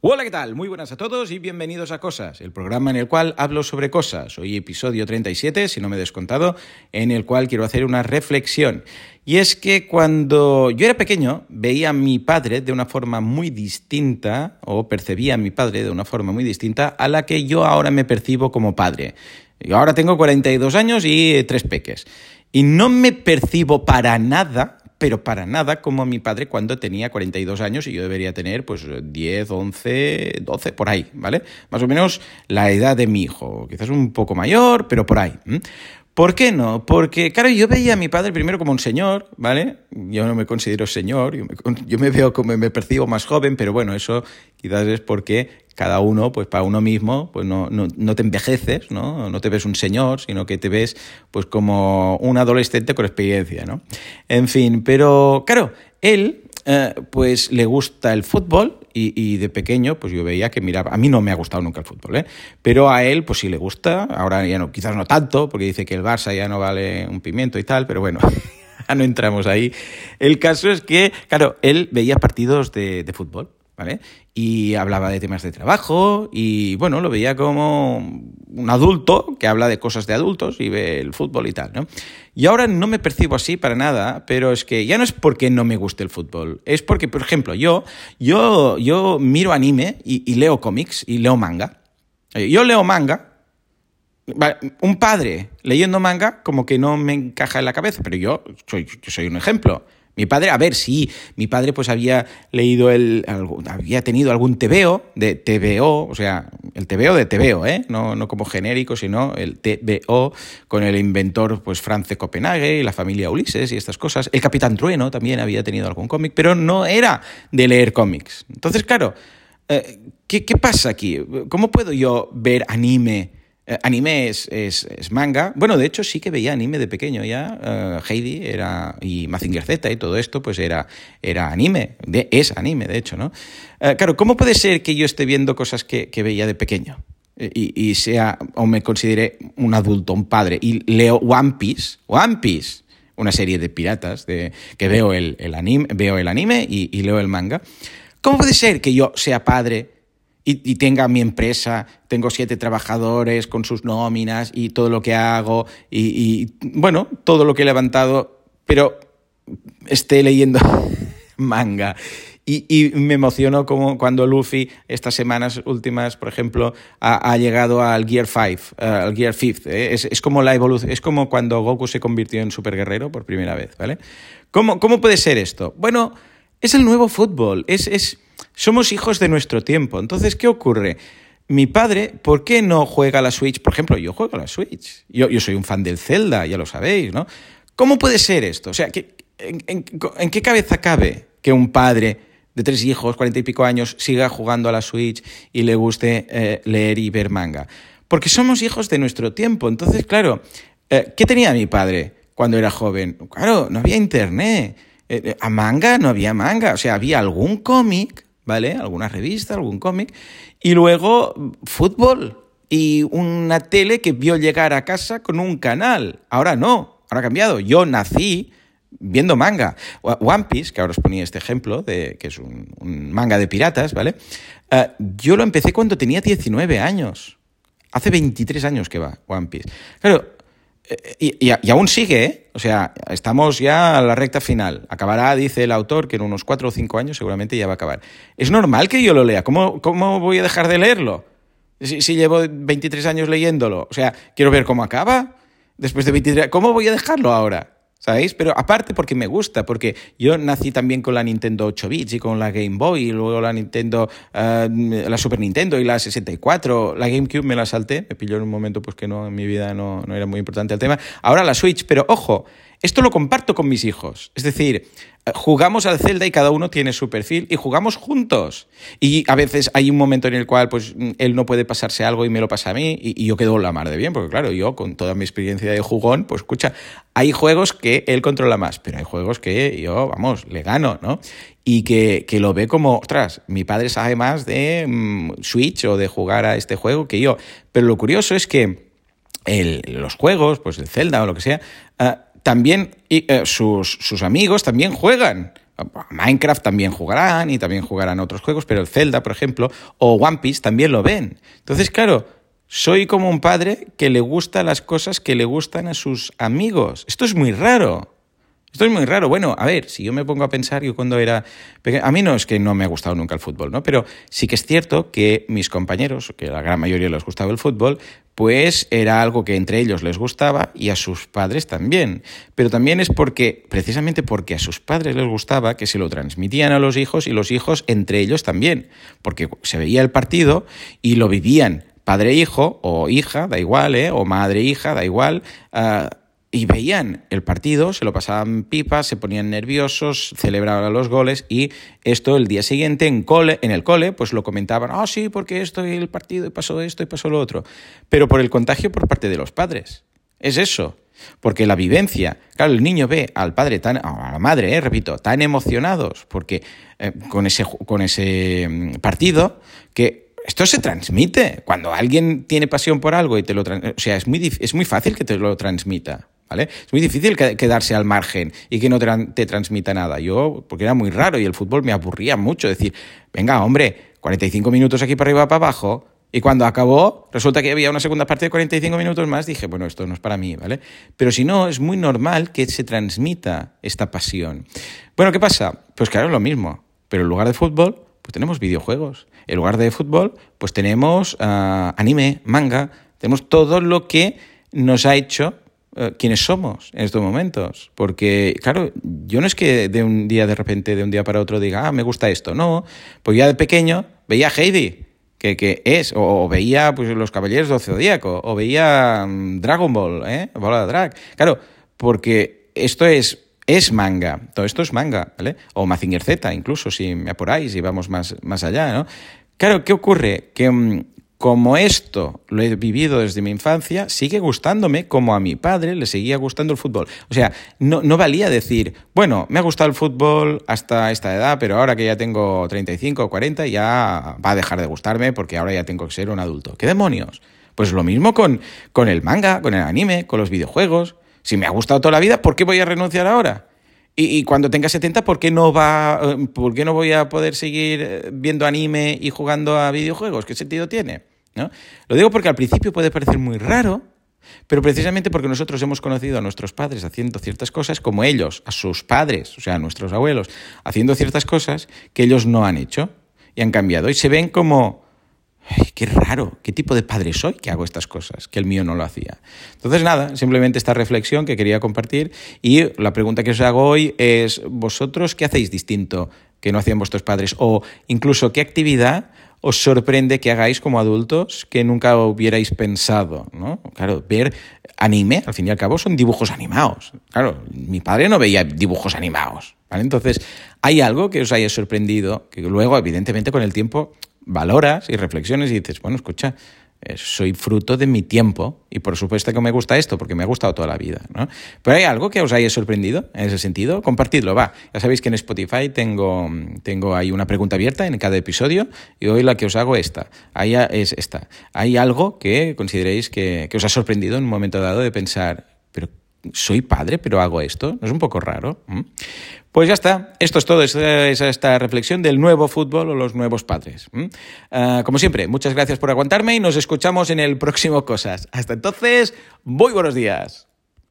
Hola, ¿qué tal? Muy buenas a todos y bienvenidos a Cosas, el programa en el cual hablo sobre cosas. Hoy episodio 37, si no me he descontado, en el cual quiero hacer una reflexión. Y es que cuando yo era pequeño veía a mi padre de una forma muy distinta, o percibía a mi padre de una forma muy distinta a la que yo ahora me percibo como padre. Yo ahora tengo 42 años y tres peques. Y no me percibo para nada pero para nada como mi padre cuando tenía 42 años y yo debería tener pues 10, 11, 12, por ahí, ¿vale? Más o menos la edad de mi hijo, quizás un poco mayor, pero por ahí. ¿Por qué no? Porque, claro, yo veía a mi padre primero como un señor, ¿vale? Yo no me considero señor, yo me, veo como me percibo más joven, pero bueno, eso quizás es porque cada uno, pues para uno mismo, pues no, no, te envejeces, ¿no? No te ves un señor, sino que te ves pues como un adolescente con experiencia, ¿no? En fin, pero claro, él eh, pues le gusta el fútbol y, de pequeño pues yo veía que miraba, a mí no me ha gustado nunca el fútbol, ¿eh? pero a él pues sí le gusta, ahora ya no, quizás no tanto, porque dice que el Barça ya no vale un pimiento y tal, pero bueno, no entramos ahí. El caso es que, claro, él veía partidos de, de fútbol ¿vale? Y hablaba de temas de trabajo y, bueno, lo veía como un adulto que habla de cosas de adultos y ve el fútbol y tal, ¿no? Y ahora no me percibo así para nada, pero es que ya no es porque no me guste el fútbol, es porque, por ejemplo, yo, yo, yo miro anime y, leo cómics y leo manga. Eh, yo leo manga, un padre leyendo manga como que no me encaja en la cabeza, pero yo soy, yo soy un ejemplo. Mi padre, a ver, sí, mi padre pues había leído el, había tenido algún TVO de TVO, o sea, el TVO de TVO, ¿eh? No, no como genérico, sino el TVO con el inventor pues France Copenhague y la familia Ulises y estas cosas. El Capitán Trueno también había tenido algún cómic, pero no era de leer cómics. Entonces, claro, eh, ¿qué, ¿qué pasa aquí? ¿Cómo puedo yo ver anime? Eh, anime es, es, manga. Bueno, de hecho sí que veía anime de pequeño ya. Eh, Heidi era, y Mazinger Z y todo esto, pues era, era anime. De, es anime, de hecho, ¿no? Eh, claro, ¿cómo puede ser que yo esté viendo cosas que, veía de pequeño? Y, y, sea, o me considere un adulto, un padre, y leo One Piece, One Piece, una serie de piratas, de, que veo el, el anime, veo el anime y leo el manga. ¿Cómo puede ser que yo sea padre y, tenga mi empresa, tengo siete trabajadores con sus nóminas y todo lo que hago y, bueno, todo lo que he levantado, pero esté leyendo manga. Y, me emociono como cuando Luffy, estas semanas últimas, por ejemplo, ha, llegado al Gear 5, eh, al Gear 5. ¿eh? Es, como la evolución, es como cuando Goku se convirtió en super guerrero por primera vez, ¿vale? ¿Cómo, cómo puede ser esto? Bueno, es el nuevo fútbol, es, es somos hijos de nuestro tiempo. Entonces, ¿qué ocurre? Mi padre, ¿por qué no juega a la Switch? Por ejemplo, yo juego a la Switch. Yo, soy un fan del Zelda, ya lo sabéis, ¿no? ¿Cómo puede ser esto? O sea, en, qué cabeza cabe que un padre de tres hijos, cuarenta y pico años, siga jugando a la Switch y le guste eh, leer y ver manga? Porque somos hijos de nuestro tiempo. Entonces, claro, eh, ¿qué tenía mi padre cuando era joven? Claro, no había internet. Eh, a manga no había manga. O sea, había algún cómic ¿vale? Alguna revista, algún cómic. Y luego fútbol y una tele que vio llegar a casa con un canal. Ahora no, ahora ha cambiado. Yo nací viendo manga. One Piece, que ahora os ponía este ejemplo, de, que es un, manga de piratas, ¿vale? Eh, yo lo empecé cuando tenía 19 años. Hace 23 años que va One Piece. Claro, y, aún sigue, ¿eh? O sea, estamos ya a la recta final. Acabará, dice el autor, que en unos cuatro o cinco años seguramente ya va a acabar. Es normal que yo lo lea. ¿Cómo, cómo voy a dejar de leerlo? Si, si, llevo 23 años leyéndolo. O sea, quiero ver cómo acaba. Después de 23... ¿Cómo voy a dejarlo ahora? ¿Sabéis? Pero aparte porque me gusta, porque yo nací también con la Nintendo 8 bits y con la Game Boy y luego la Nintendo, eh, la Super Nintendo y la 64. La GameCube me la salté, me pilló en un momento pues que no, en mi vida no, no era muy importante el tema. Ahora la Switch, pero ojo, esto lo comparto con mis hijos. Es decir, jugamos al Zelda y cada uno tiene su perfil y jugamos juntos. Y a veces hay un momento en el cual pues él no puede pasarse algo y me lo pasa a mí y, yo quedo la mar de bien, porque claro, yo con toda mi experiencia de jugón, pues escucha, hay juegos que él controla más, pero hay juegos que yo, vamos, le gano, ¿no? Y que, lo ve como, ostras, mi padre sabe más de mm, Switch o de jugar a este juego que yo. Pero lo curioso es que los juegos, pues el Zelda o lo que sea, ah, también eh, sus, sus, amigos también juegan. Minecraft también jugarán y también jugarán otros juegos, pero el Zelda, por ejemplo, o One Piece también lo ven. Entonces, claro, soy como un padre que le gusta las cosas que le gustan a sus amigos. Esto es muy raro. Esto es muy raro. Bueno, a ver, si yo me pongo a pensar, yo cuando era pequeño, a mí no es que no me ha gustado nunca el fútbol, ¿no? Pero sí que es cierto que mis compañeros, que la gran mayoría les gustaba el fútbol, pues era algo que entre ellos les gustaba y a sus padres también. Pero también es porque, precisamente porque a sus padres les gustaba, que se lo transmitían a los hijos y los hijos entre ellos también. Porque se veía el partido y lo vivían padre-hijo o hija, da igual, ¿eh? o madre-hija, da igual. Uh, y veían el partido, se lo pasaban pipa, se ponían nerviosos, celebraban los goles y esto el día siguiente en, cole, en el cole pues lo comentaban, ah, sí, porque esto y el partido y pasó esto y pasó lo otro, pero por el contagio por parte de los padres. Es eso, porque la vivencia, claro, el niño ve al padre tan, a la madre, eh, repito, tan emocionados porque eh, con ese, con ese mm, partido que esto se transmite. Cuando alguien tiene pasión por algo y te lo o sea, es muy, es muy fácil que te lo transmita. ¿Vale? Es muy difícil quedarse al margen y que no te transmita nada. Yo, porque era muy raro y el fútbol me aburría mucho. Decir, venga, hombre, 45 minutos aquí para arriba, para abajo. Y cuando acabó, resulta que había una segunda parte de 45 minutos más, dije, bueno, esto no es para mí, ¿vale? Pero si no, es muy normal que se transmita esta pasión. Bueno, ¿qué pasa? Pues claro, es lo mismo. Pero en lugar de fútbol, pues tenemos videojuegos. En lugar de fútbol, pues tenemos uh, anime, manga, tenemos todo lo que nos ha hecho quiénes somos en estos momentos. Porque, claro, yo no es que de un día de repente, de un día para otro, diga, ah, me gusta esto. No, pues ya de pequeño veía a Heidi, que, que es, o, veía pues, Los Caballeros del Zodíaco, o veía um, Dragon Ball, ¿eh? Bola de Drag. Claro, porque esto es es manga, todo esto es manga, ¿vale? O Mazinger Z, incluso, si me apuráis y vamos más, más allá, ¿no? Claro, ¿qué ocurre? Que um, como esto lo he vivido desde mi infancia, sigue gustándome como a mi padre le seguía gustando el fútbol. O sea, no, no, valía decir, bueno, me ha gustado el fútbol hasta esta edad, pero ahora que ya tengo 35 o 40 ya va a dejar de gustarme porque ahora ya tengo que ser un adulto. ¿Qué demonios? Pues lo mismo con, con el manga, con el anime, con los videojuegos. Si me ha gustado toda la vida, ¿por qué voy a renunciar ahora? Y, cuando tenga 70, ¿por qué, no va, eh, ¿por qué no voy a poder seguir eh, viendo anime y jugando a videojuegos? ¿Qué sentido tiene? ¿No? Lo digo porque al principio puede parecer muy raro, pero precisamente porque nosotros hemos conocido a nuestros padres haciendo ciertas cosas, como ellos, a sus padres, o sea, a nuestros abuelos, haciendo ciertas cosas que ellos no han hecho y han cambiado. Y se ven como, qué raro, qué tipo de padre soy que hago estas cosas, que el mío no lo hacía. Entonces, nada, simplemente esta reflexión que quería compartir y la pregunta que os hago hoy es, ¿vosotros qué hacéis distinto que no hacían vuestros padres? O incluso, ¿qué actividad os sorprende que hagáis como adultos que nunca hubierais pensado? ¿no? Claro, ver anime, al fin y al cabo, son dibujos animados. Claro, mi padre no veía dibujos animados. ¿vale? Entonces, ¿hay algo que os haya sorprendido que luego, evidentemente, con el tiempo valoras y reflexiones y dices, bueno, escucha, soy fruto de mi tiempo y por supuesto que me gusta esto porque me ha gustado toda la vida. ¿no? Pero hay algo que os haya sorprendido en ese sentido, compartidlo, va. Ya sabéis que en Spotify tengo, tengo ahí una pregunta abierta en cada episodio y hoy la que os hago esta, ahí es esta. ¿Hay algo que consideréis que, os ha sorprendido en un momento dado de pensar, pero soy padre, pero hago esto? ¿No es un poco raro? ¿Mm? Pues ya está, esto es todo, es esta reflexión del nuevo fútbol o los nuevos padres. Ah, como siempre, muchas gracias por aguantarme y nos escuchamos en el próximo Cosas. Hasta entonces, muy buenos días.